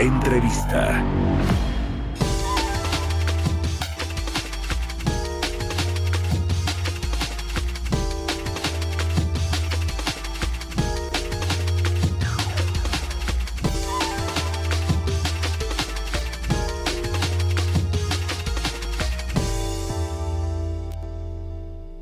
Entrevista.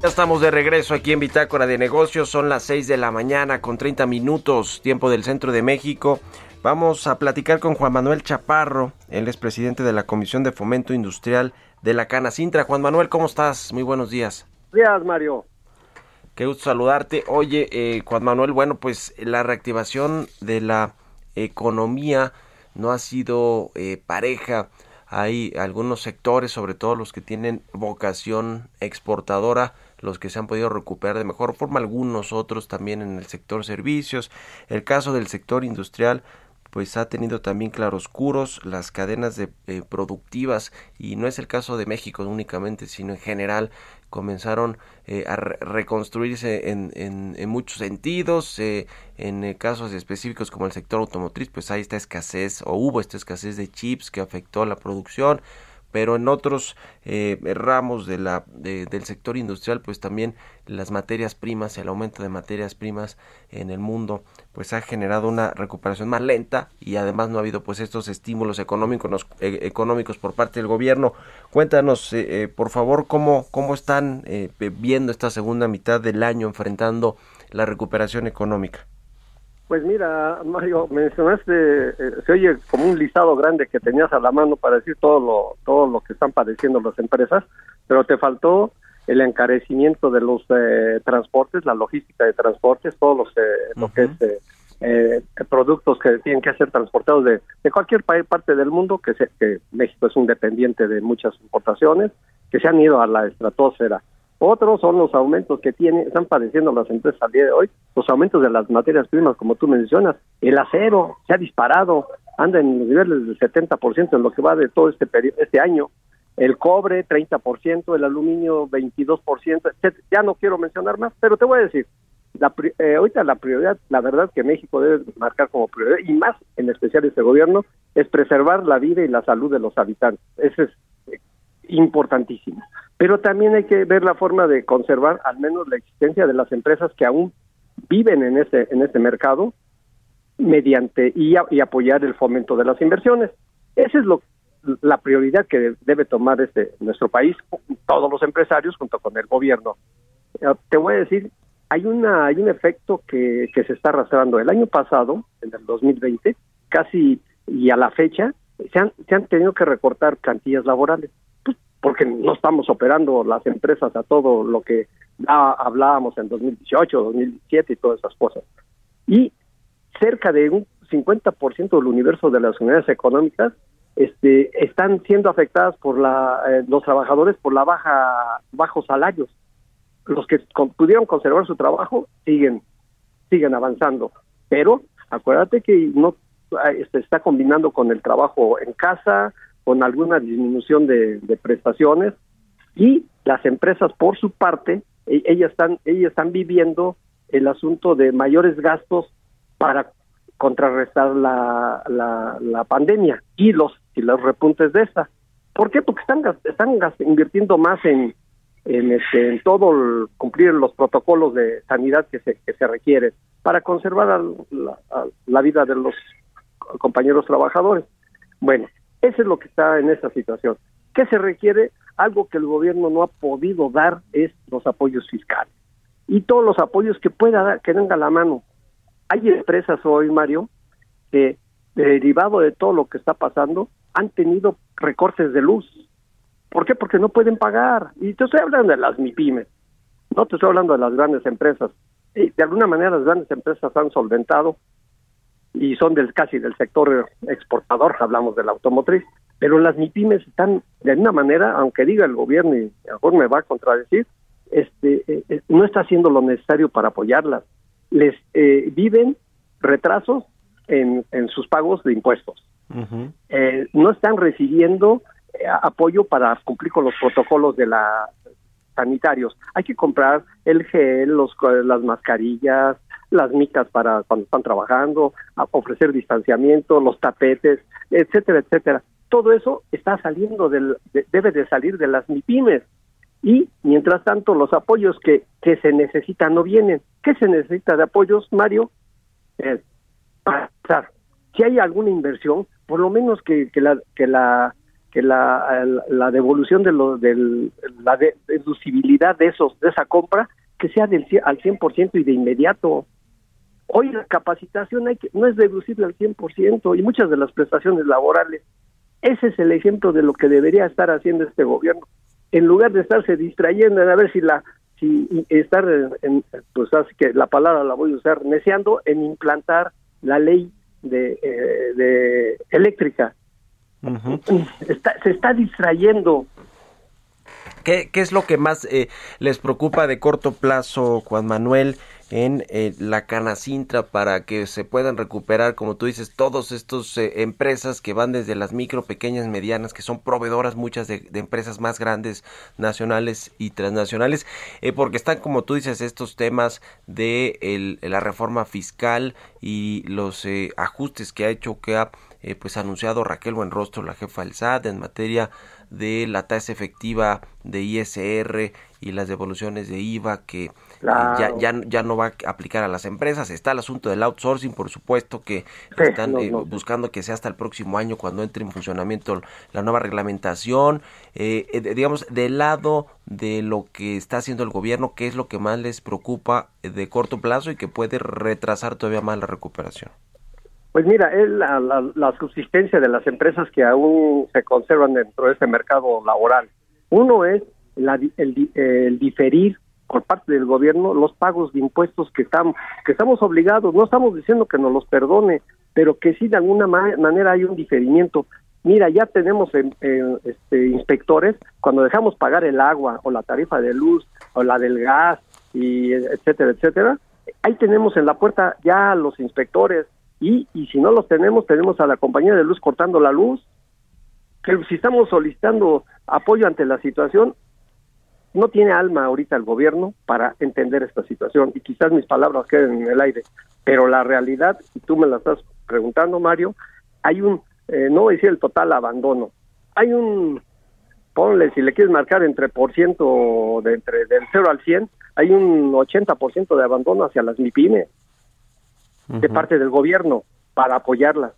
Estamos de regreso aquí en Bitácora de Negocios. Son las 6 de la mañana con 30 minutos, tiempo del centro de México. Vamos a platicar con Juan Manuel Chaparro. Él es presidente de la Comisión de Fomento Industrial de la Cana Sintra. Juan Manuel, ¿cómo estás? Muy buenos días. Días, Mario. Qué gusto saludarte. Oye, eh, Juan Manuel, bueno, pues la reactivación de la economía no ha sido eh, pareja. Hay algunos sectores, sobre todo los que tienen vocación exportadora, los que se han podido recuperar de mejor forma, algunos otros también en el sector servicios. El caso del sector industrial pues ha tenido también claroscuros las cadenas de, eh, productivas y no es el caso de México únicamente sino en general comenzaron eh, a reconstruirse en, en, muchos sentidos eh, en casos específicos como el sector automotriz pues hay esta escasez o hubo esta escasez de chips que afectó la producción pero en otros eh, ramos de la, del sector industrial pues también las materias primas el aumento de materias primas en el mundo pues ha generado una recuperación más lenta y además no ha habido pues estos estímulos económicos eh, económicos por parte del gobierno. Cuéntanos eh, por favor cómo cómo están viendo esta segunda mitad del año enfrentando la recuperación económica pues mira, Mario, mencionaste, eh, se oye como un listado grande que tenías a la mano para decir todo lo, todo lo que están padeciendo las empresas, pero te faltó el encarecimiento de los eh, transportes, la logística de transportes, todos los eh, lo que es productos que tienen que ser transportados de, de cualquier parte del mundo, que, se, que México es un dependiente de muchas importaciones, que se han ido a la estratosfera. Otros son los aumentos que tienen, están padeciendo las empresas al día de hoy, los aumentos de las materias primas, como tú mencionas. El acero se ha disparado, anda en niveles del 70% en lo que va de todo este este año. El cobre, 30%, el aluminio, 22%, etc. Ya no quiero mencionar más, pero te voy a decir, la, eh, ahorita la prioridad, la verdad que México debe marcar como prioridad, y más en especial este gobierno, es preservar la vida y la salud de los habitantes. Eso es importantísimo pero también hay que ver la forma de conservar al menos la existencia de las empresas que aún viven en este en este mercado mediante y, apoyar el fomento de las inversiones. Esa es lo la prioridad que debe tomar este nuestro país todos los empresarios junto con el gobierno. Eh, te voy a decir, hay una hay un efecto que, que se está arrastrando. El año pasado, en el 2020, casi y a la fecha se han, se han tenido que recortar plantillas laborales porque no estamos operando las empresas a todo lo que hablábamos en 2018, 2017 y todas esas cosas. Y cerca de un 50% del universo de las unidades económicas este, están siendo afectadas por la, eh, los trabajadores por la baja bajos salarios. Los que pudieron conservar su trabajo siguen siguen avanzando, pero acuérdate que no este, está combinando con el trabajo en casa, con alguna disminución de, prestaciones y las empresas por su parte e, ellas están ellas están viviendo el asunto de mayores gastos para contrarrestar la, la, pandemia y los y los repuntes de esta. ¿Por qué? Porque están están invirtiendo más en en, este, en todo cumplir los protocolos de sanidad que se que se requieren para conservar la, la vida de los compañeros trabajadores. Bueno, eso es lo que está en esta situación. ¿Qué se requiere? Algo que el gobierno no ha podido dar es los apoyos fiscales. Y todos los apoyos que pueda dar, que venga a la mano. Hay empresas hoy, Mario, que derivado de todo lo que está pasando, han tenido recortes de luz. ¿Por qué? Porque no pueden pagar. Y te estoy hablando de las MIPIMES, no te estoy hablando de las grandes empresas. de alguna manera las grandes empresas han solventado y son del casi del sector exportador, hablamos de la automotriz, pero las MIPIMES están de alguna manera, aunque diga el gobierno y mejor me va a contradecir, este, eh, eh, no está haciendo lo necesario para apoyarlas. Les eh, viven retrasos en, en, sus pagos de impuestos. no están recibiendo apoyo para cumplir con los protocolos de la sanitarios. Hay que comprar el gel, los, las mascarillas, las micas para cuando están trabajando, ofrecer distanciamiento, los tapetes, etcétera, etcétera. Todo eso está saliendo del, debe de salir de las MIPIMES. Y mientras tanto, los apoyos que, que se necesitan no vienen. ¿Qué se necesita de apoyos, Mario? Eh, para si hay alguna inversión, por lo menos que, que la que la que la, devolución de lo, del, la deducibilidad de esos de esa compra que sea del al 100% y de inmediato. Hoy la capacitación hay que, no es deducible al 100% y muchas de las prestaciones laborales. Ese es el ejemplo de lo que debería estar haciendo este gobierno. En lugar de estarse distrayendo en a ver si la si estar en, pues así que la palabra la voy a usar neceando en implantar la ley de, eh, de eléctrica se está distrayendo. ¿Qué, ¿Qué, es lo que más eh, les preocupa de corto plazo, Juan Manuel, en eh, la Canacintra para que se puedan recuperar, como tú dices, todos estos eh, empresas que van desde las micro, pequeñas, medianas, que son proveedoras muchas de, empresas más grandes, nacionales y transnacionales, porque están, como tú dices, estos temas de la reforma fiscal y los ajustes que ha hecho que ha eh, pues anunciado Raquel Buenrostro, la jefa del SAT, en materia de la tasa efectiva de ISR y las devoluciones de IVA que eh, ya, ya, ya no va a aplicar a las empresas. Está el asunto del outsourcing, por supuesto, que están eh, buscando que sea hasta el próximo año cuando entre en funcionamiento la nueva reglamentación. digamos, del lado de lo que está haciendo el gobierno, ¿qué es lo que más les preocupa de corto plazo y que puede retrasar todavía más la recuperación? Pues mira, es la, la, subsistencia de las empresas que aún se conservan dentro de este mercado laboral. Uno es la, el, diferir por parte del gobierno los pagos de impuestos que estamos que estamos obligados. No estamos diciendo que nos los perdone, pero que sí de alguna manera hay un diferimiento. Mira, ya tenemos este, inspectores cuando dejamos pagar el agua o la tarifa de luz o la del gas y etcétera, etcétera. Ahí tenemos en la puerta ya los inspectores y, y si no los tenemos, tenemos a la compañía de luz cortando la luz. Que si estamos solicitando apoyo ante la situación, no tiene alma ahorita el gobierno para entender esta situación y quizás mis palabras queden en el aire, pero la realidad, y tú me la estás preguntando, Mario, hay un, eh, no voy a decir el total abandono, hay un, ponle, si le quieres marcar entre por ciento, de entre del 0 al 100, hay un 80% de abandono hacia las MIPIMES de parte del gobierno para apoyarlas.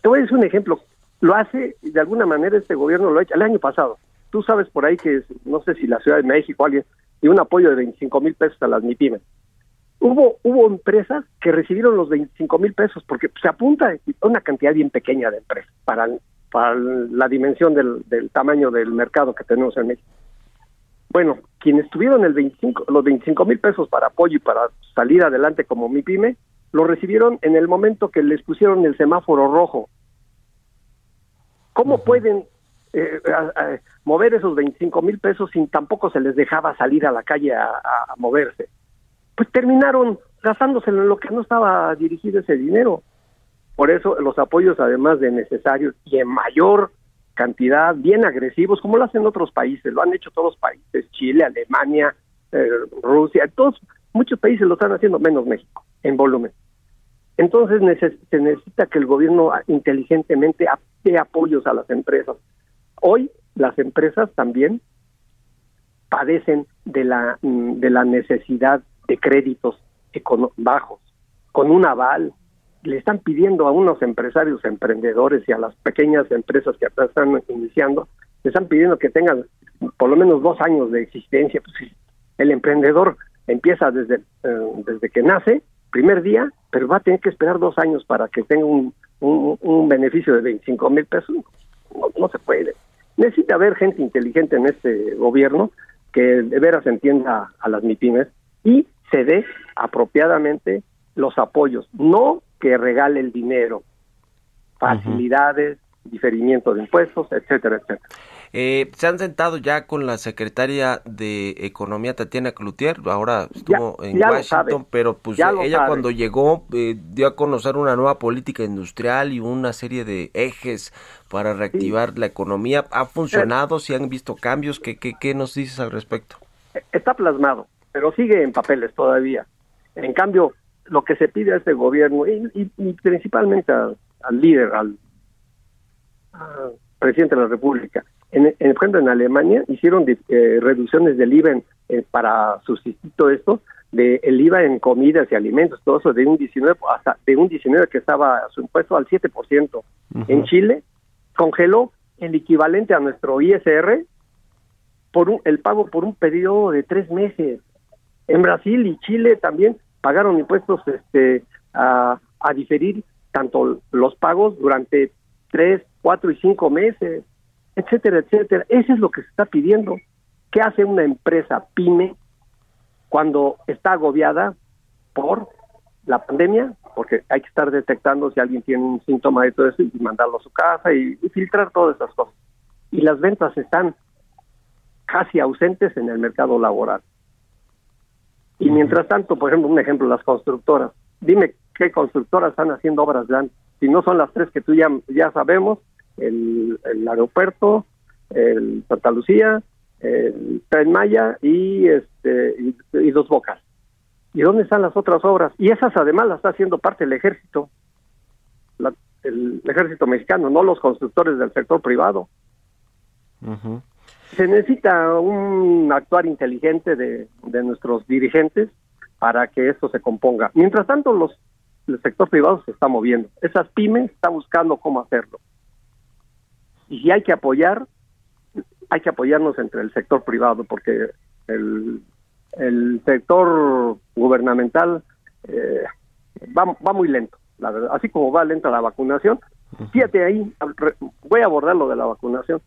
Te voy a decir un ejemplo. Lo hace, de alguna manera, este gobierno lo ha hecho el año pasado. Tú sabes por ahí que, no sé si la Ciudad de México, alguien, y un apoyo de 25 mil pesos a las MIPIMES. Hubo, hubo empresas que recibieron los 25 mil pesos porque se apunta una cantidad bien pequeña de empresas para, para la dimensión del, del tamaño del mercado que tenemos en México. Bueno, quienes tuvieron el 25, los 25 mil pesos para apoyo y para salir adelante como MIPYME, lo recibieron en el momento que les pusieron el semáforo rojo. ¿Cómo pueden eh, mover esos 25 mil pesos sin tampoco se les dejaba salir a la calle a, moverse? Pues terminaron gastándose en lo que no estaba dirigido ese dinero. Por eso los apoyos, además de necesarios y en mayor cantidad, bien agresivos, como lo hacen otros países, lo han hecho todos los países, Chile, Alemania, eh, Rusia, todos, muchos países lo están haciendo, menos México, en volumen. Entonces se necesita que el gobierno inteligentemente dé apoyos a las empresas. Hoy las empresas también padecen de la, mm, de la necesidad de créditos bajos, con un aval. Le están pidiendo a unos empresarios, emprendedores y a las pequeñas empresas que están iniciando, le están pidiendo que tengan por lo menos dos años de existencia. Pues, el emprendedor empieza desde, eh, desde que nace primer día, pero va a tener que esperar dos años para que tenga un, un, beneficio de 25 mil pesos. No, se puede. Necesita haber gente inteligente en este gobierno que de veras entienda a las MIPIMES y se dé apropiadamente los apoyos, no que regale el dinero, facilidades, diferimiento de impuestos, etcétera, etcétera. Eh, se han sentado ya con la secretaria de Economía, Tatiana Cloutier, ahora estuvo en Washington, pero pues ella cuando llegó eh, dio a conocer una nueva política industrial y una serie de ejes para reactivar la economía. ¿Ha funcionado? ¿Si han visto cambios? ¿Qué, qué, qué nos dices al respecto? Está plasmado, pero sigue en papeles todavía. En cambio, lo que se pide a este gobierno y, principalmente al, líder, al presidente de la República, en, en, ejemplo, en Alemania hicieron eh, reducciones del IVA eh, para sustituir todo esto, de el IVA en comidas y alimentos, todo eso de un 19 hasta de un 19 que estaba su impuesto al 7%. En Chile congeló el equivalente a nuestro ISR por un, el pago por un periodo de tres meses. En Brasil y Chile también pagaron impuestos este a, a diferir tanto los pagos durante tres, cuatro y cinco meses etcétera, etcétera. Eso es lo que se está pidiendo. ¿Qué hace una empresa pyme cuando está agobiada por la pandemia? Porque hay que estar detectando si alguien tiene un síntoma de todo eso y mandarlo a su casa y, filtrar todas esas cosas. Y las ventas están casi ausentes en el mercado laboral. Y mientras tanto, por ejemplo, un ejemplo, las constructoras. Dime qué constructoras están haciendo obras grandes. Si no son las tres que tú ya, ya sabemos, el, aeropuerto, el Santa Lucía, el Tren Maya y, este, y, Dos Bocas. ¿Y dónde están las otras obras? Y esas además las está haciendo parte del ejército, el, ejército mexicano, no los constructores del sector privado. Se necesita un actuar inteligente de, de nuestros dirigentes para que esto se componga. Mientras tanto, los el sector privado se está moviendo. Esas pymes están buscando cómo hacerlo. Y si hay que apoyar, hay que apoyarnos entre el sector privado, porque el, el sector gubernamental eh, va, va muy lento, la verdad. Así como va lenta la vacunación, fíjate ahí, voy a abordar lo de la vacunación.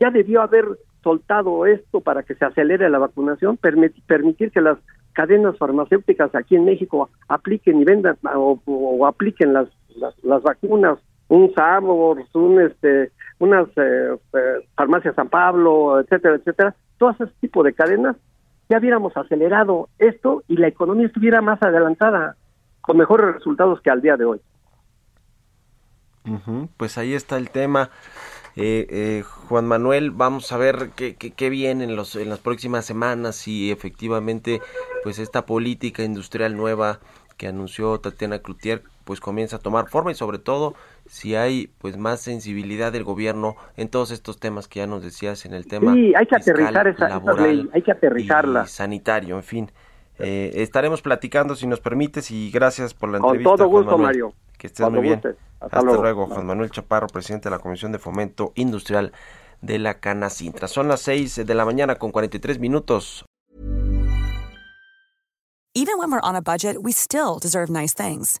Ya debió haber soltado esto para que se acelere la vacunación, permitir que las cadenas farmacéuticas aquí en México apliquen y vendan o, apliquen las, las, las, vacunas, un Sabor, un este, unas eh, eh, farmacias San Pablo, etcétera, etcétera, todo ese tipo de cadenas, ya hubiéramos acelerado esto y la economía estuviera más adelantada, con mejores resultados que al día de hoy. Pues ahí está el tema. Eh, eh, Juan Manuel, vamos a ver qué, qué, viene en, los, en las próximas semanas si efectivamente pues esta política industrial nueva que anunció Tatiana Cloutier pues comienza a tomar forma y sobre todo si hay pues más sensibilidad del gobierno en todos estos temas que ya nos decías en el tema sí hay que aterrizar esa, ley hay que aterrizarla. y sanitario en fin. Eh, estaremos platicando si nos permites y gracias por la entrevista con todo gusto Mario. Que estés muy bien. hasta, luego. Juan Manuel Chaparro presidente de la Comisión de Fomento Industrial de la Canacintra. Son las 6 de la mañana con 43 minutos. Even when we're on a budget we still deserve nice things